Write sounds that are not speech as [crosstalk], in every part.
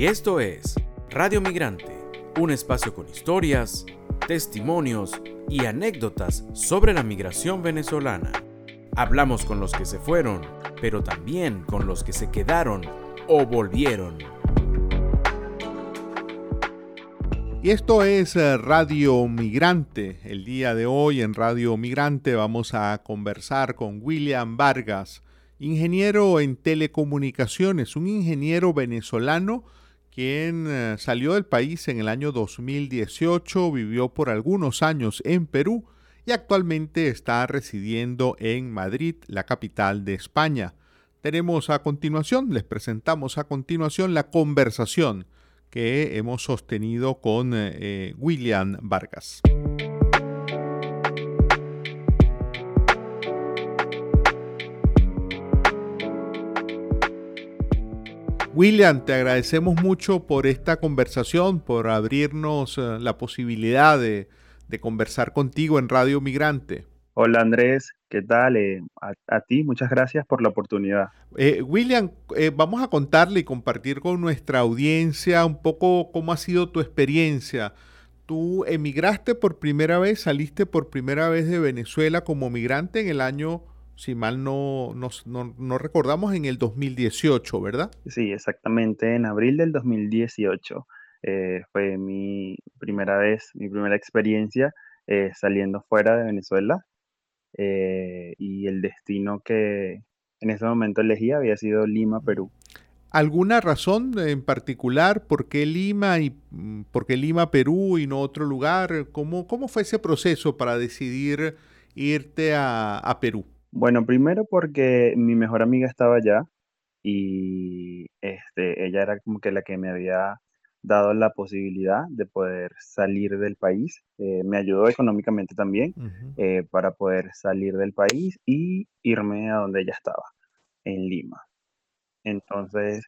Y esto es Radio Migrante, un espacio con historias, testimonios y anécdotas sobre la migración venezolana. Hablamos con los que se fueron, pero también con los que se quedaron o volvieron. Y esto es eh, Radio Migrante. El día de hoy en Radio Migrante vamos a conversar con William Vargas, ingeniero en telecomunicaciones, un ingeniero venezolano quien eh, salió del país en el año 2018, vivió por algunos años en Perú y actualmente está residiendo en Madrid, la capital de España. Tenemos a continuación, les presentamos a continuación la conversación que hemos sostenido con eh, William Vargas. William, te agradecemos mucho por esta conversación, por abrirnos eh, la posibilidad de, conversar contigo en Radio Migrante. Hola Andrés, ¿qué tal? Eh, a, ti, muchas gracias por la oportunidad. Eh, William, vamos a contarle y compartir con nuestra audiencia un poco cómo ha sido tu experiencia. Tú emigraste por primera vez, saliste por primera vez de Venezuela como migrante en el año si mal no, no, recordamos, en el 2018, ¿verdad? Sí, exactamente, en abril del 2018 eh, fue mi primera vez, mi primera experiencia eh, saliendo fuera de Venezuela eh, y el destino que en ese momento elegí había sido Lima, Perú. ¿Alguna razón en particular por qué Lima y por qué Lima, Perú y no otro lugar? ¿Cómo, cómo fue ese proceso para decidir irte a, a Perú? Bueno, primero porque mi mejor amiga estaba allá y este, ella era como que la que me había dado la posibilidad de poder salir del país. Eh, me ayudó económicamente también eh, para poder salir del país y irme a donde ella estaba, en Lima. Entonces,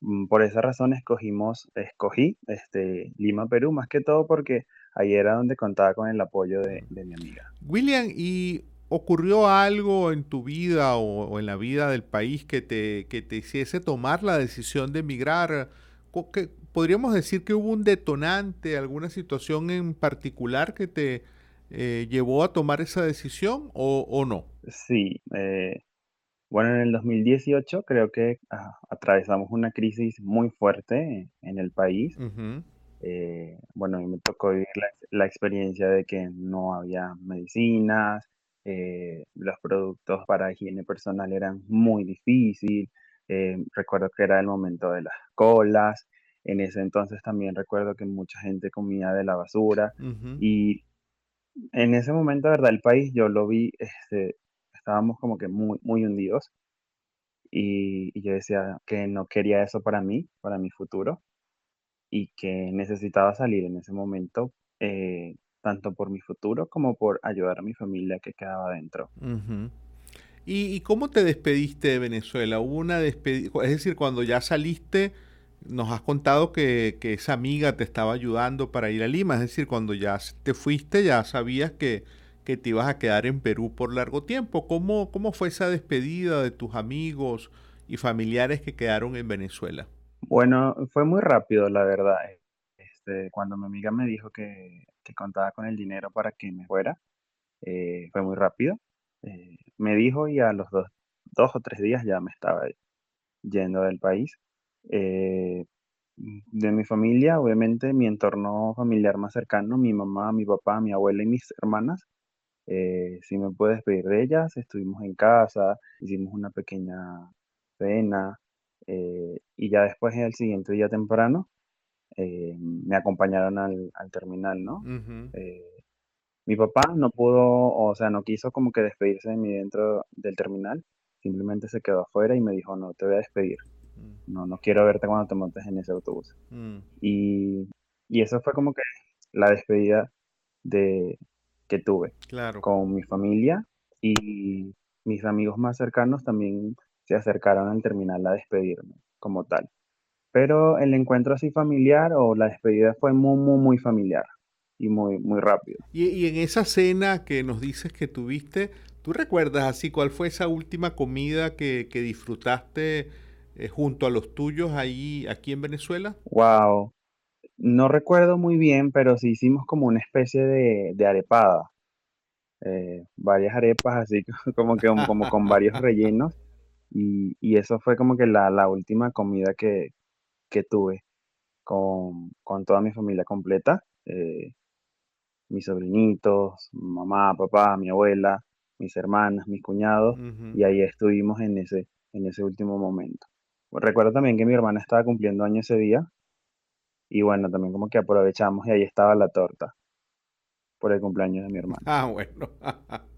mm, por esa razón escogimos, escogí este, Lima, Perú, más que todo porque ahí era donde contaba con el apoyo de, de mi amiga. William, y ¿Ocurrió algo en tu vida o, en la vida del país que te, que te hiciese tomar la decisión de emigrar? ¿Podríamos decir que hubo un detonante, alguna situación en particular que te eh, llevó a tomar esa decisión o, no? Sí, eh, bueno, en el 2018 creo que ah, atravesamos una crisis muy fuerte en el país. Eh, bueno, y me tocó vivir la, experiencia de que no había medicinas, eh, los productos para higiene personal eran muy difíciles. Eh, recuerdo que era el momento de las colas. En ese entonces también recuerdo que mucha gente comía de la basura. Y en ese momento, verdad, el país yo lo vi, este, estábamos como que muy, muy hundidos. Y, yo decía que no quería eso para mí, para mi futuro. Y que necesitaba salir en ese momento eh, tanto por mi futuro como por ayudar a mi familia que quedaba adentro. ¿Y, cómo te despediste de Venezuela? ¿Hubo una despedida? Es decir, cuando ya saliste, nos has contado que, esa amiga te estaba ayudando para ir a Lima. Es decir, cuando ya te fuiste, ya sabías que, que te ibas a quedar en Perú por largo tiempo. ¿Cómo, ¿Cómo fue esa despedida de tus amigos y familiares que quedaron en Venezuela? Bueno, fue muy rápido, la verdad. Este, cuando mi amiga me dijo que, contaba con el dinero para que me fuera, eh, fue muy rápido. Eh, me dijo y a los dos, dos, o tres días ya me estaba yendo del país. Eh, de mi familia, obviamente, mi entorno familiar más cercano, mi mamá, mi papá, mi abuela y mis hermanas, si me puedo despedir de ellas, estuvimos en casa, hicimos una pequeña cena y ya después, el siguiente día temprano, eh, me acompañaron al, terminal, ¿no? Eh, mi papá no pudo, o sea, no quiso como que despedirse de mí dentro del terminal, simplemente se quedó afuera y me dijo, no, te voy a despedir, mm. no, no quiero verte cuando te montes en ese autobús. Mm. Y, y, eso fue como que la despedida de, que tuve claro. con mi familia y mis amigos más cercanos también se acercaron al terminal a despedirme como tal. Pero el encuentro así familiar o la despedida fue muy, muy, muy familiar y muy, muy rápido. Y, en esa cena que nos dices que tuviste, ¿tú recuerdas así cuál fue esa última comida que, disfrutaste eh, junto a los tuyos ahí, aquí en Venezuela? Wow, no recuerdo muy bien, pero sí hicimos como una especie de, de arepada. eh, varias arepas así [laughs] como que como con varios [laughs] rellenos y, y eso fue como que la, la última comida que, que tuve con, con toda mi familia completa, eh, mis sobrinitos, mamá, papá, mi abuela, mis hermanas, mis cuñados, y ahí estuvimos en ese, en ese último momento. Recuerdo también que mi hermana estaba cumpliendo año ese día, y bueno, también como que aprovechamos y ahí estaba la torta por el cumpleaños de mi hermana. Ah, bueno. [laughs]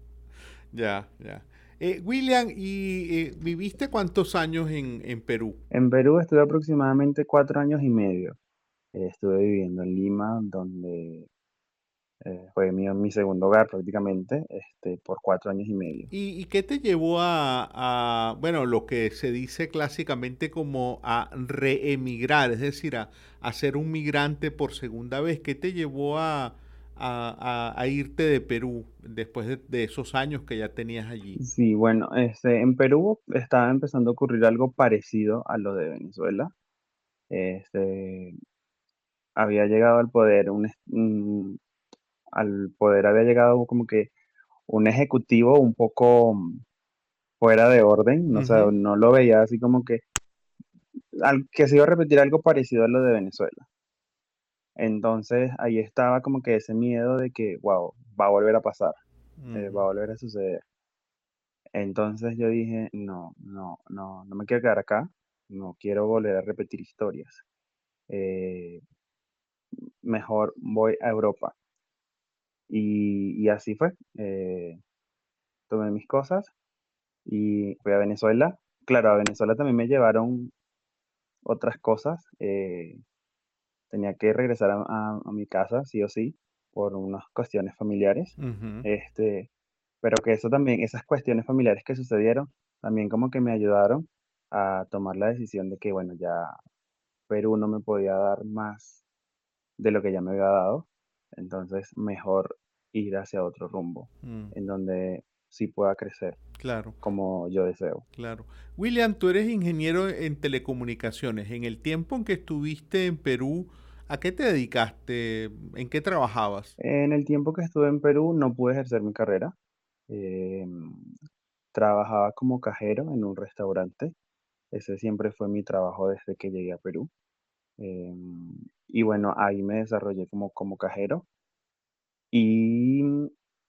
Ya, ya. Eh, William, ¿y eh, viviste cuántos años en, en Perú? En Perú estuve aproximadamente cuatro años y medio. Eh, estuve viviendo en Lima, donde fue mi, mi segundo hogar prácticamente, este, por cuatro años y medio. ¿Y, y qué te llevó a, a, bueno, lo que se dice clásicamente como a reemigrar, es decir, a, a ser un migrante por segunda vez? ¿Qué te llevó a, a- a- a irte de Perú después de, de esos años que ya tenías allí? Sí, bueno, este, en Perú estaba empezando a ocurrir algo parecido a lo de Venezuela. Este, había llegado al poder un, al poder había llegado como que un ejecutivo un poco fuera de orden, no sé, Ujú, no lo veía así como que, al- que se iba a repetir algo parecido a lo de Venezuela. Entonces ahí estaba como que ese miedo de que, wow, va a volver a pasar, eh, va a volver a suceder. Entonces yo dije, no, no, no, no me quiero quedar acá, no quiero volver a repetir historias. eh, mejor voy a Europa. Y, y así fue. eh, tomé mis cosas y fui a Venezuela. Claro, a Venezuela también me llevaron otras cosas. eh, tenía que regresar a, a- a mi casa, sí o sí, por unas cuestiones familiares. Este, pero que eso también, esas cuestiones familiares que sucedieron, también como que me ayudaron a tomar la decisión de que, bueno, ya Perú no me podía dar más de lo que ya me había dado. Entonces, mejor ir hacia otro rumbo, mm, en donde sí pueda crecer claro. como yo deseo. Claro. William, tú eres ingeniero en telecomunicaciones. En el tiempo en que estuviste en Perú, ¿a qué te dedicaste? ¿En qué trabajabas? En el tiempo que estuve en Perú no pude ejercer mi carrera. em, trabajaba como cajero en un restaurante. Ese siempre fue mi trabajo desde que llegué a Perú. em, y bueno, ahí me desarrollé como, como cajero y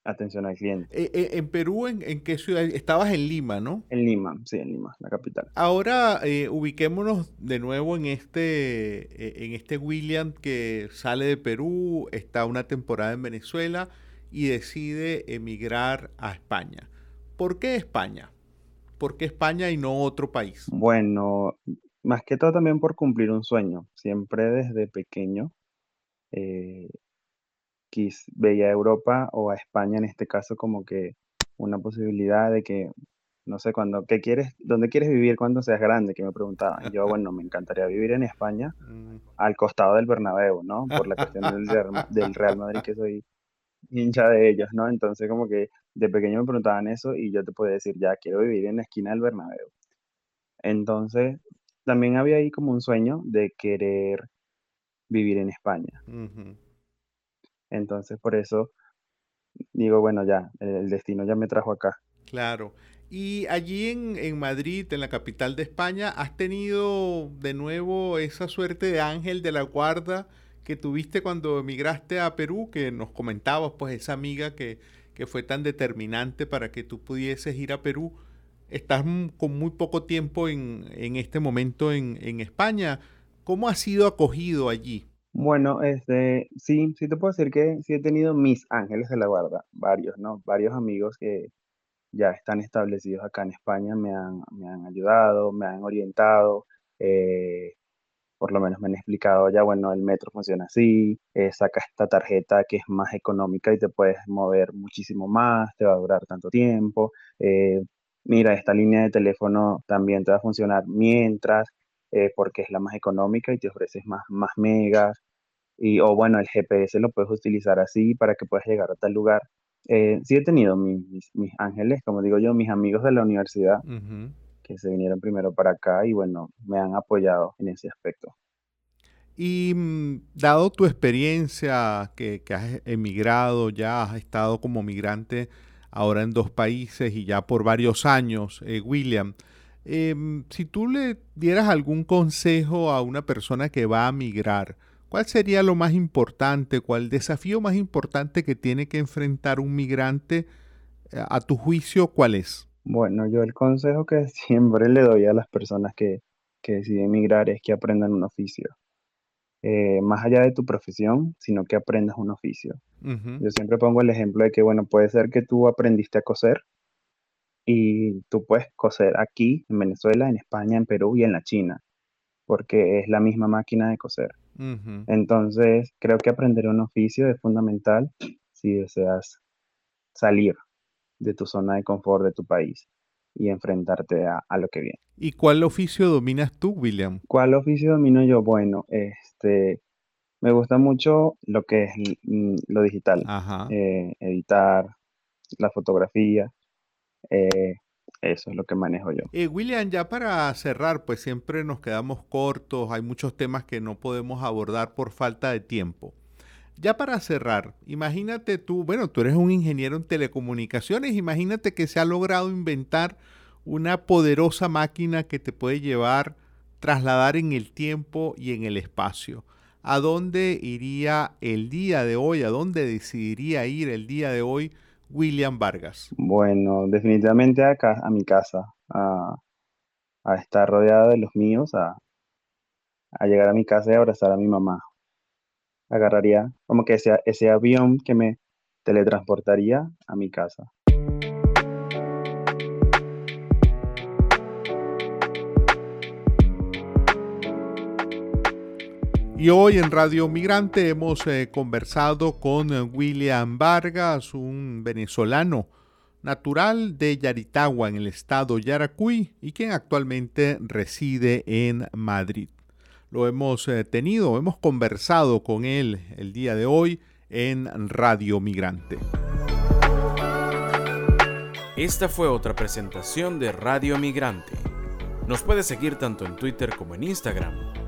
atención al cliente. Eh, eh, en Perú, ¿en, en qué ciudad? Estabas en Lima, ¿no? En Lima, sí, en Lima, la capital. Ahora eh, ubiquémonos de nuevo en este, en este William que sale de Perú, está una temporada en Venezuela y decide emigrar a España. ¿Por qué España? ¿Por qué España y no otro país? Bueno, más que todo también por cumplir un sueño. Siempre desde pequeño eh, quis- veía a Europa o a España en este caso como que una posibilidad de que, no sé, cuando, ¿qué quieres, dónde quieres vivir cuando seas grande? Que me preguntaban. Yo, [laughs] bueno, me encantaría vivir en España Mm, al costado del Bernabéu, ¿no? Por la cuestión del [laughs] del Real Madrid que soy hincha de ellos, ¿no? Entonces como que de pequeño me preguntaban eso y yo te podía decir, ya, quiero vivir en la esquina del Bernabéu. Entonces, también había ahí como un sueño de querer vivir en España. ujú. Entonces, por eso digo, bueno, ya, el destino ya me trajo acá. Claro. Y allí en, en Madrid, en la capital de España, ¿has tenido de nuevo esa suerte de ángel de la guarda que tuviste cuando emigraste a Perú? Que nos comentabas, pues, esa amiga que, que fue tan determinante para que tú pudieses ir a Perú. Estás con muy poco tiempo en, en este momento en, en España. ¿Cómo has sido acogido allí? Bueno, este, sí, sí te puedo decir que sí he tenido mis ángeles de la guarda, varios, ¿no? Varios amigos que ya están establecidos acá en España me han, me han ayudado, me han orientado, eh, por lo menos me han explicado ya, bueno, el metro funciona así, eh, saca esta tarjeta que es más económica y te puedes mover muchísimo más, te va a durar tanto tiempo, eh, mira, esta línea de teléfono también te va a funcionar mientras, eh, porque es la más económica y te ofreces más, más megas, y, o bueno, el GPS lo puedes utilizar así para que puedas llegar a tal lugar. Eh, sí he tenido mis, mis, mis ángeles, como digo yo, mis amigos de la universidad, que se vinieron primero para acá y bueno, me han apoyado en ese aspecto. Y mm, dado tu experiencia que, has emigrado, ya has estado como migrante ahora en dos países y ya por varios años, eh, William, em, si tú le dieras algún consejo a una persona que va a migrar, ¿cuál sería lo más importante, cuál desafío más importante que tiene que enfrentar un migrante? Eh, a tu juicio, ¿cuál es? Bueno, yo el consejo que [laughs] siempre le doy a las personas que, que deciden emigrar es que aprendan un oficio. Eh, más allá de tu profesión, sino que aprendas un oficio. Yo siempre pongo el ejemplo de que, bueno, puede ser que tú aprendiste a coser y tú puedes coser aquí, en Venezuela, en España, en Perú y en la China, porque es la misma máquina de coser. Entonces, creo que aprender un oficio es fundamental si deseas salir de tu zona de confort de tu país y enfrentarte a, lo que viene. ¿Y cuál oficio dominas tú, William? ¿Cuál oficio domino yo? Bueno, este, me gusta mucho lo que es lo digital, eh, editar, la fotografía, eh, eso es lo que manejo yo. Eh, William, ya para cerrar, pues siempre nos quedamos cortos, hay muchos temas que no podemos abordar por falta de tiempo. Ya para cerrar, imagínate tú, bueno, tú eres un ingeniero en telecomunicaciones, imagínate que se ha logrado inventar una poderosa máquina que te puede llevar, trasladar en el tiempo y en el espacio. ¿A dónde iría el día de hoy? ¿A dónde decidiría ir el día de hoy William Vargas? Bueno, definitivamente a, a mi casa, a, estar rodeado de los míos, a, a llegar a mi casa y abrazar a mi mamá agarraría como que ese avión que me teletransportaría a mi casa. Y hoy en Radio Migrante hemos eh, conversado con William Vargas, un venezolano natural de Yaritagua en el estado Yaracuy y quien actualmente reside en Madrid lo hemos eh, tenido, hemos conversado con él el día de hoy en Radio Migrante. Esta fue otra presentación de Radio Migrante. Nos puede seguir tanto en Twitter como en Instagram.